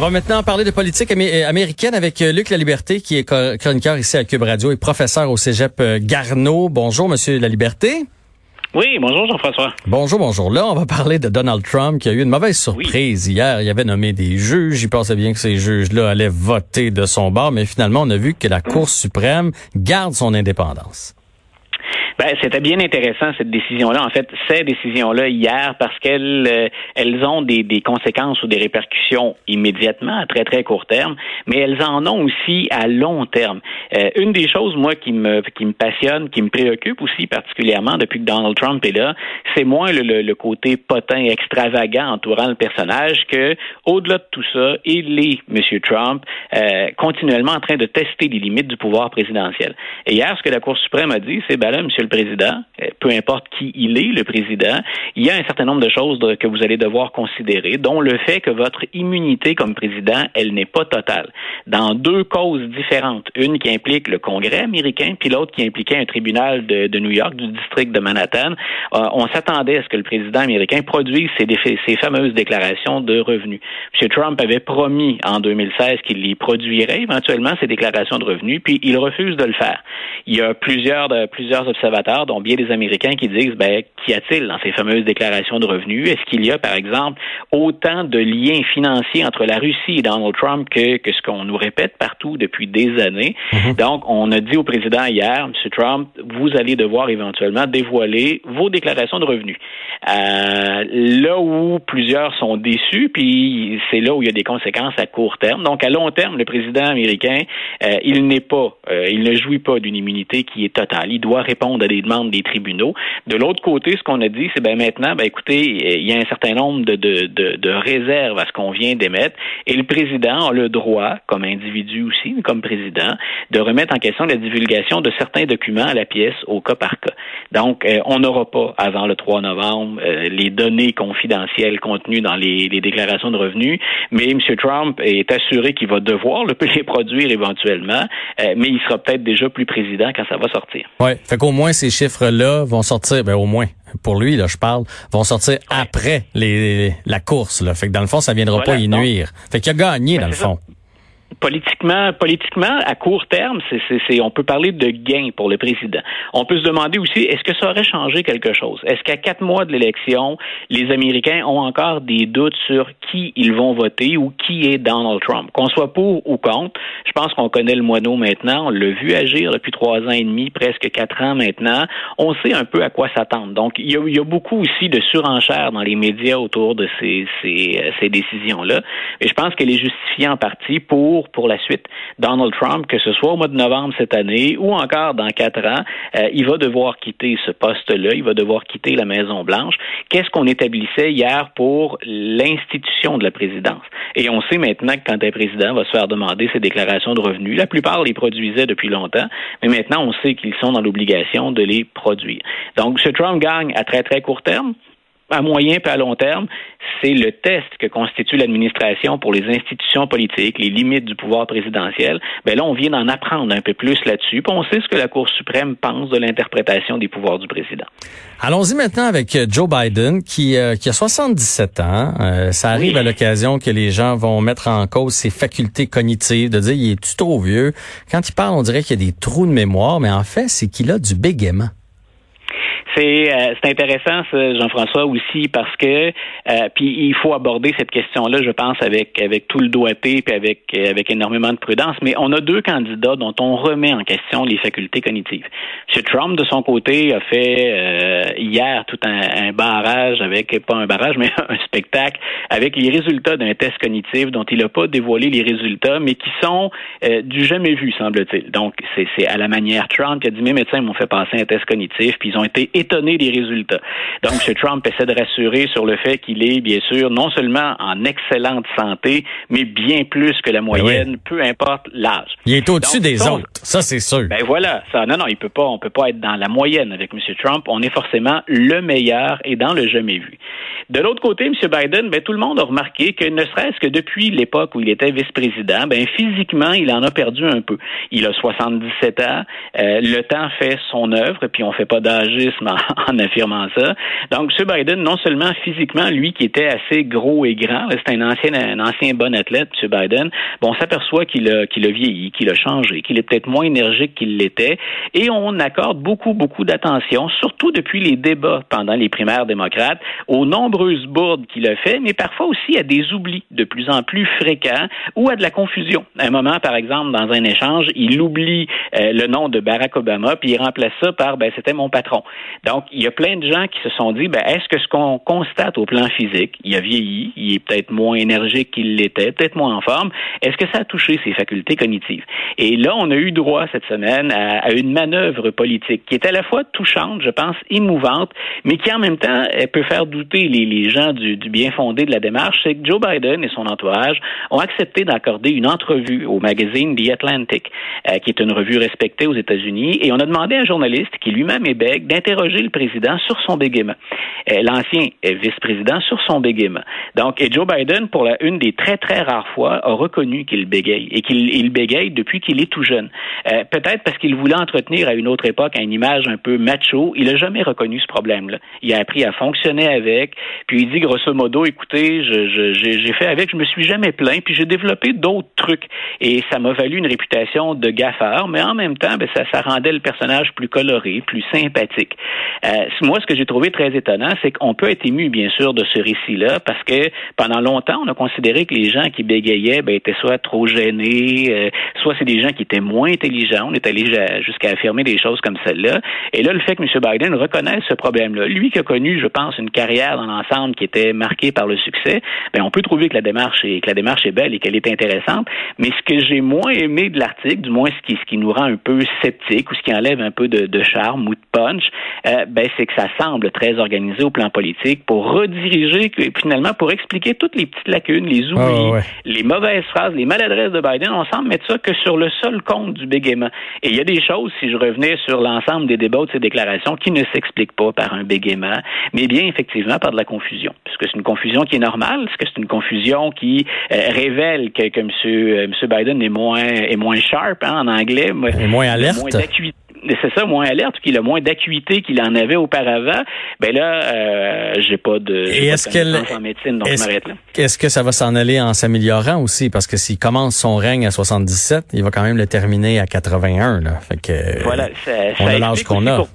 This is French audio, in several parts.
On va maintenant parler de politique américaine avec euh, Luc Laliberté, qui est chroniqueur ici à Cube Radio et professeur au Cégep euh, Garneau. Bonjour, Monsieur Laliberté. Oui, bonjour Jean-François. Bonjour, bonjour. Là, on va parler de Donald Trump qui a eu une mauvaise surprise hier. Il avait nommé des juges. Il pensait bien que ces juges-là allaient voter de son bord, mais finalement, on a vu que la Cour suprême garde son indépendance. Ben, c'était bien intéressant cette décision-là. En fait, ces décisions-là hier parce qu'elles euh, elles ont des, des, conséquences ou des répercussions immédiatement à très très court terme, mais elles en ont aussi à long terme. Euh, une des choses moi qui me qui me passionne, qui me préoccupe aussi particulièrement depuis que Donald Trump est là, c'est moins le, le, côté potin extravagant entourant le personnage que au-delà de tout ça, il est M. Trump euh, continuellement en train de tester les limites du pouvoir présidentiel. Et hier, ce que la Cour suprême a dit, c'est ben là, M président, euh, peu importe qui il est, le président, il y a un certain nombre de choses que vous allez devoir considérer, dont le fait que votre immunité comme président, elle n'est pas totale. Dans deux causes différentes, une qui implique le Congrès américain, puis l'autre qui impliquait un tribunal de, New York, du district de Manhattan, euh, on s'attendait à ce que le président américain produise ces fameuses déclarations de revenus. M. Trump avait promis en 2016 qu'il y produirait éventuellement ces déclarations de revenus, puis il refuse de le faire. Il y a plusieurs, plusieurs observateurs dont bien des Américains qui disent, ben, qu'y a-t-il dans ces fameuses déclarations de revenus? Est-ce qu'il y a, par exemple, autant de liens financiers entre la Russie et Donald Trump que, que ce qu'on nous répète partout depuis des années? Mhm. Donc, on a dit au président hier, M. Trump, vous allez devoir éventuellement dévoiler vos déclarations de revenus. Euh, là où plusieurs sont déçus, puis c'est là où il y a des conséquences à court terme. Donc, à long terme, le président américain, euh, il n'est pas, euh, il ne jouit pas d'une immunité qui est totale. Il doit répondre des demandes des tribunaux. De l'autre côté, ce qu'on a dit, c'est ben maintenant, ben écoutez, il y a un certain nombre de, de, de, de réserves à ce qu'on vient d'émettre, et le président a le droit, comme individu aussi, comme président, de remettre en question la divulgation de certains documents à la pièce au cas par cas. Donc, euh, on n'aura pas avant le 3 novembre euh, les données confidentielles contenues dans les, les, déclarations de revenus, mais M. Trump est assuré qu'il va devoir le, les produire éventuellement, euh, mais il sera peut-être déjà plus président quand ça va sortir. Ouais, fait qu'au moins ces chiffres-là vont sortir, ben au moins pour lui là, je parle, vont sortir après les, la course là. Fait que dans le fond, ça viendra pas y nuire. Fait qu'il a gagné ben, dans le fond politiquement, politiquement, à court terme, c'est, on peut parler de gain pour le président. On peut se demander aussi, est-ce que ça aurait changé quelque chose? Est-ce qu'à quatre mois de l'élection, les Américains ont encore des doutes sur qui ils vont voter ou qui est Donald Trump? Qu'on soit pour ou contre, je pense qu'on connaît le moineau maintenant. On l'a vu agir depuis trois ans et demi, presque quatre ans maintenant. On sait un peu à quoi s'attendre. Donc, il y a, beaucoup aussi de surenchères dans les médias autour de ces, ces, ces décisions-là. Et je pense qu'elle est justifiée en partie pour pour la suite. Donald Trump, que ce soit au mois de novembre cette année ou encore dans quatre ans, euh, il va devoir quitter ce poste-là, il va devoir quitter la Maison-Blanche. Qu'est-ce qu'on établissait hier pour l'institution de la présidence? Et on sait maintenant que quand un président va se faire demander ses déclarations de revenus, la plupart les produisaient depuis longtemps, mais maintenant on sait qu'ils sont dans l'obligation de les produire. Donc, ce Trump gagne à très très court terme à moyen et à long terme, c'est le test que constitue l'administration pour les institutions politiques, les limites du pouvoir présidentiel. Ben là, on vient d'en apprendre un peu plus là-dessus. Puis on sait ce que la Cour suprême pense de l'interprétation des pouvoirs du président. Allons-y maintenant avec euh, Joe Biden, qui, euh, qui a 77 ans. Euh, ça arrive à l'occasion que les gens vont mettre en cause ses facultés cognitives, de dire il est trop vieux? Quand il parle, on dirait qu'il y a des trous de mémoire, mais en fait, c'est qu'il a du bégaiement. C'est euh, c'est intéressant, Jean-François, aussi, parce que euh, puis il faut aborder cette question-là, je pense, avec avec tout le doigté puis avec avec énormément de prudence. Mais on a deux candidats dont on remet en question les facultés cognitives. M. Trump, de son côté, a fait euh, hier tout un, barrage avec pas un barrage, mais un spectacle avec les résultats d'un test cognitif dont il n'a pas dévoilé les résultats, mais qui sont du jamais vu, semble-t-il. Donc c'est c'est à la manière Trump qui a dit mes médecins m'ont fait passer un test cognitif, puis ils ont été étonné des résultats. Donc, M. Trump essaie de rassurer sur le fait qu'il est, bien sûr, non seulement en excellente santé, mais bien plus que la ben moyenne, peu importe l'âge. Il est au-dessus des autres, ça c'est sûr. Ben voilà, ça, non, non, il peut pas, on peut pas être dans la moyenne avec M. Trump. On est forcément le meilleur et dans le jamais vu. De l'autre côté, M. Biden, ben, tout le monde a remarqué que ne serait-ce que depuis l'époque où il était vice-président, ben, physiquement, il en a perdu un peu. Il a 77 ans, euh, le temps fait son œuvre, puis on fait pas d'agisme en, affirmant ça. Donc, M. Biden, non seulement physiquement, lui qui était assez gros et grand, c'est un ancien, un ancien bon athlète, M. Biden, bon, on s'aperçoit qu'il a, qu'il a vieilli, qu'il a changé, qu'il est peut-être moins énergique qu'il l'était, et on accorde beaucoup, beaucoup d'attention, surtout depuis les débats pendant les primaires démocrates, aux nombreuses bourdes qu'il a fait, mais parfois aussi à des oublis de plus en plus fréquents ou à de la confusion. À un moment, par exemple, dans un échange, il oublie euh, le nom de Barack Obama, puis il remplace ça par ben c'était mon patron. Donc, il y a plein de gens qui se sont dit ben est-ce que ce qu'on constate au plan physique, il a vieilli, il est peut-être moins énergique qu'il l'était, peut-être moins en forme, est-ce que ça a touché ses facultés cognitives? Et là, on a eu droit cette semaine à, à une manœuvre politique qui est à la fois touchante, je pense, émouvante, mais qui en même temps peut faire douter les, gens du, du, bien fondé de la démarche, c'est que Joe Biden et son entourage ont accepté d'accorder une entrevue au magazine The Atlantic, euh, qui est une revue respectée aux États-Unis, et on a demandé à un journaliste qui lui-même est bègue d'interroger le président sur son bégaiement, euh, l'ancien vice-président sur son bégaiement. Donc, et Joe Biden, pour la, une des très très rares fois, a reconnu qu'il bégaye et qu'il bégaye depuis qu'il est tout jeune. Euh, peut-être parce qu'il voulait entretenir à une autre époque une image un peu macho. Il n'a jamais reconnu ce problème-là. Il a appris à fonctionner avec, puis il dit grosso modo, écoutez, j'ai fait avec, je me suis jamais plaint, puis j'ai développé d'autres trucs. Et ça m'a valu une réputation de gaffeur, mais en même temps, ben, ça, ça rendait le personnage plus coloré, plus sympathique. Euh, moi, ce que j'ai trouvé très étonnant, c'est qu'on peut être ému, bien sûr, de ce récit-là, parce que pendant longtemps, on a considéré que les gens qui bégayaient ben, étaient soit trop gênés, euh, soit c'est des gens qui étaient moins intelligents. On est allé jusqu'à affirmer des choses comme celle-là. Et là, le fait que M. Biden reconnaisse ce problème-là, lui qui a connu, je pense, une carrière dans l'ensemble qui était marquée par le succès, ben, on peut trouver que la démarche est, que la démarche est belle et qu'elle est intéressante. Mais ce que j'ai moins aimé de l'article, du moins ce qui, ce qui nous rend un peu sceptique ou ce qui enlève un peu de, de charme ou de punch, ben, c'est que ça semble très organisé au plan politique pour rediriger, finalement, pour expliquer toutes les petites lacunes, les oublis, ah, les mauvaises phrases, les maladresses de Biden. On semble mettre ça que sur le seul compte du bégaiement. Et il y a des choses, si je revenais sur l'ensemble des débats de ces déclarations, qui ne s'expliquent pas par un bégaiement, mais bien effectivement par de la confusion. Puisque c'est une confusion qui est normale, est-ce que c'est une confusion qui euh, révèle que, que M. Euh. Biden est moins, est moins sharp hein, en anglais, est moins alerte c'est ça, moins alerte, qu'il a moins d'acuité qu'il en avait auparavant, ben là, euh, j'ai pas de, Et est-ce qu'elle, en médecine, donc est-ce, là. Est-ce que ça va s'en aller en s'améliorant aussi? Parce que s'il commence son règne à 77, il va quand même le terminer à 81, là. Fait que, voilà, ça, on a l'âge qu'on a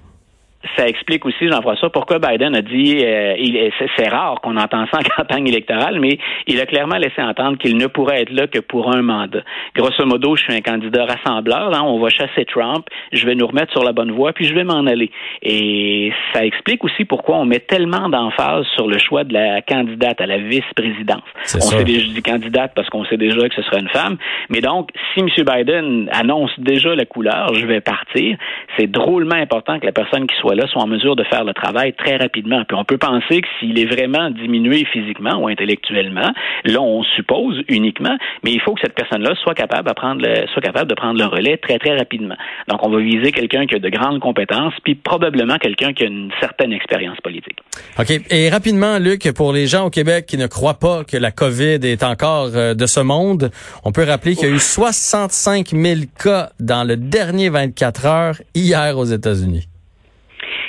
ça explique aussi, Jean-François, pourquoi Biden a dit euh, c'est, rare qu'on entend ça en campagne électorale, mais il a clairement laissé entendre qu'il ne pourrait être là que pour un mandat. Grosso modo, je suis un candidat rassembleur, hein, on va chasser Trump, je vais nous remettre sur la bonne voie, puis je vais m'en aller. Et ça explique aussi pourquoi on met tellement d'emphase sur le choix de la candidate à la vice-présidence. On sait déjà du candidate parce qu'on sait déjà que ce sera une femme, mais donc si M. Biden annonce déjà la couleur, je vais partir, c'est drôlement important que la personne qui soit là sont en mesure de faire le travail très rapidement. Puis on peut penser que s'il est vraiment diminué physiquement ou intellectuellement, là on suppose uniquement, mais il faut que cette personne-là soit capable, de prendre le, soit capable de prendre le relais très très rapidement. Donc on va viser quelqu'un qui a de grandes compétences, puis probablement quelqu'un qui a une certaine expérience politique. OK. Et rapidement, Luc, pour les gens au Québec qui ne croient pas que la COVID est encore euh, de ce monde, on peut rappeler qu'il y a eu 65 000 cas dans le dernier 24 heures hier aux États-Unis.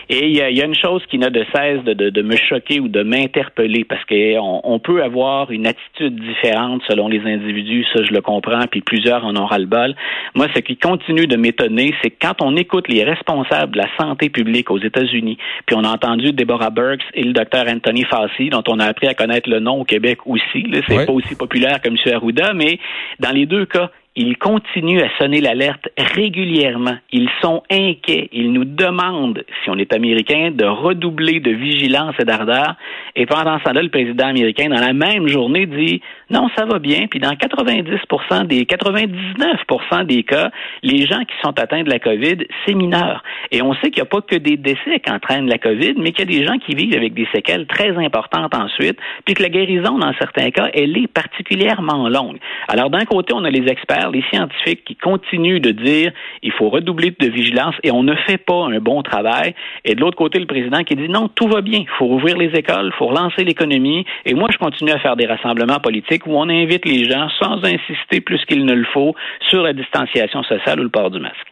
Et il y, a, une chose qui n'a de cesse de, de, de, me choquer ou de m'interpeller parce qu'on on peut avoir une attitude différente selon les individus, ça je le comprends, puis plusieurs en ont ras-le-bol. Moi, ce qui continue de m'étonner, c'est quand on écoute les responsables de la santé publique aux États-Unis, puis on a entendu Deborah Burks et le docteur Anthony Fauci, dont on a appris à connaître le nom au Québec aussi. C'est pas aussi populaire que M. Arruda, mais dans les deux cas, ils continuent à sonner l'alerte régulièrement. Ils sont inquiets. Ils nous demandent, si on est américain, de redoubler de vigilance et d'ardeur. Et pendant ce temps-là, le président américain, dans la même journée, dit non, ça va bien. Puis dans 90% des 99% des cas, les gens qui sont atteints de la COVID, c'est mineur. Et on sait qu'il n'y a pas que des décès qui entraînent la COVID, mais qu'il y a des gens qui vivent avec des séquelles très importantes ensuite, puis que la guérison, dans certains cas, elle est particulièrement longue. Alors d'un côté, on a les experts, les scientifiques qui continuent de dire il faut redoubler de vigilance et on ne fait pas un bon travail. Et de l'autre côté, le président qui dit non, tout va bien, il faut ouvrir les écoles, il faut relancer l'économie. Et moi, je continue à faire des rassemblements politiques où on invite les gens sans insister plus qu'il ne le faut sur la distanciation sociale ou le port du masque.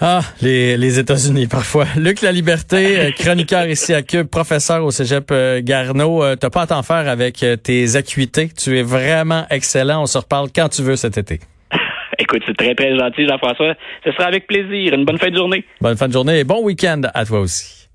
Ah, les, les États-Unis parfois. Luc La Liberté, euh, chroniqueur ici à Cube, professeur au Cégep euh, Garneau. Euh, t'as pas à t'en faire avec tes acuités. Tu es vraiment excellent. On se reparle quand tu veux cet été. Écoute, c'est très, très gentil, Jean-François. Ce sera avec plaisir. Une bonne fin de journée. Bonne fin de journée et bon week-end à toi aussi.